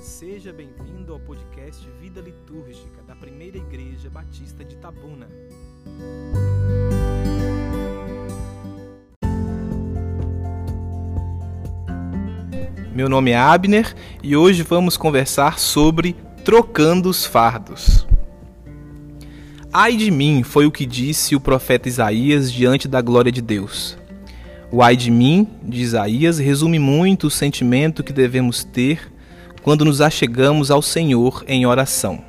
Seja bem-vindo ao podcast Vida Litúrgica da Primeira Igreja Batista de Tabuna. Meu nome é Abner e hoje vamos conversar sobre trocando os fardos. Ai de mim foi o que disse o profeta Isaías diante da glória de Deus. O ai de mim, de Isaías, resume muito o sentimento que devemos ter quando nos achegamos ao Senhor em oração.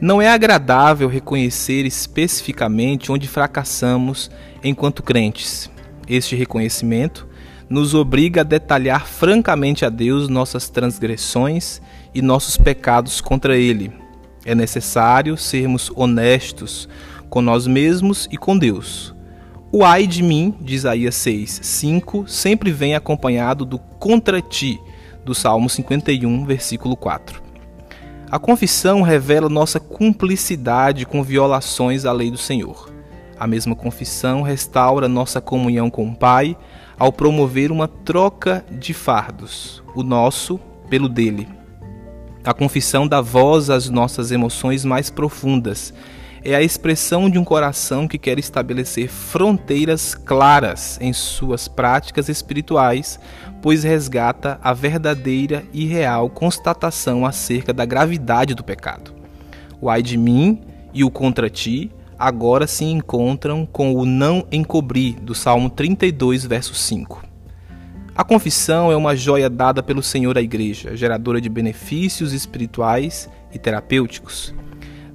Não é agradável reconhecer especificamente onde fracassamos enquanto crentes. Este reconhecimento nos obriga a detalhar francamente a Deus nossas transgressões e nossos pecados contra Ele. É necessário sermos honestos com nós mesmos e com Deus. O ai de mim, de Isaías 6, 5, sempre vem acompanhado do contra ti, do Salmo 51, versículo 4. A confissão revela nossa cumplicidade com violações à lei do Senhor. A mesma confissão restaura nossa comunhão com o Pai ao promover uma troca de fardos, o nosso pelo dele. A confissão dá voz às nossas emoções mais profundas é a expressão de um coração que quer estabelecer fronteiras claras em suas práticas espirituais, pois resgata a verdadeira e real constatação acerca da gravidade do pecado. O ai de mim e o contra ti agora se encontram com o não encobrir do Salmo 32, verso 5. A confissão é uma joia dada pelo Senhor à Igreja, geradora de benefícios espirituais e terapêuticos.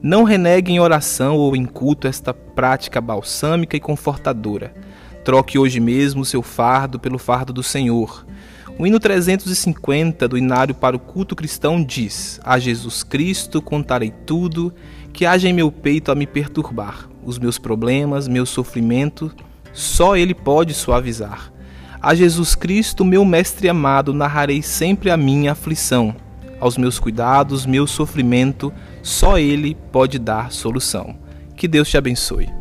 Não renegue em oração ou em culto esta prática balsâmica e confortadora. Troque hoje mesmo seu fardo pelo fardo do Senhor. O hino 350 do Inário para o Culto Cristão diz: A Jesus Cristo contarei tudo que haja em meu peito a me perturbar. Os meus problemas, meu sofrimento, só Ele pode suavizar. A Jesus Cristo, meu Mestre amado, narrarei sempre a minha aflição aos meus cuidados, meu sofrimento, só Ele pode dar solução. Que Deus te abençoe.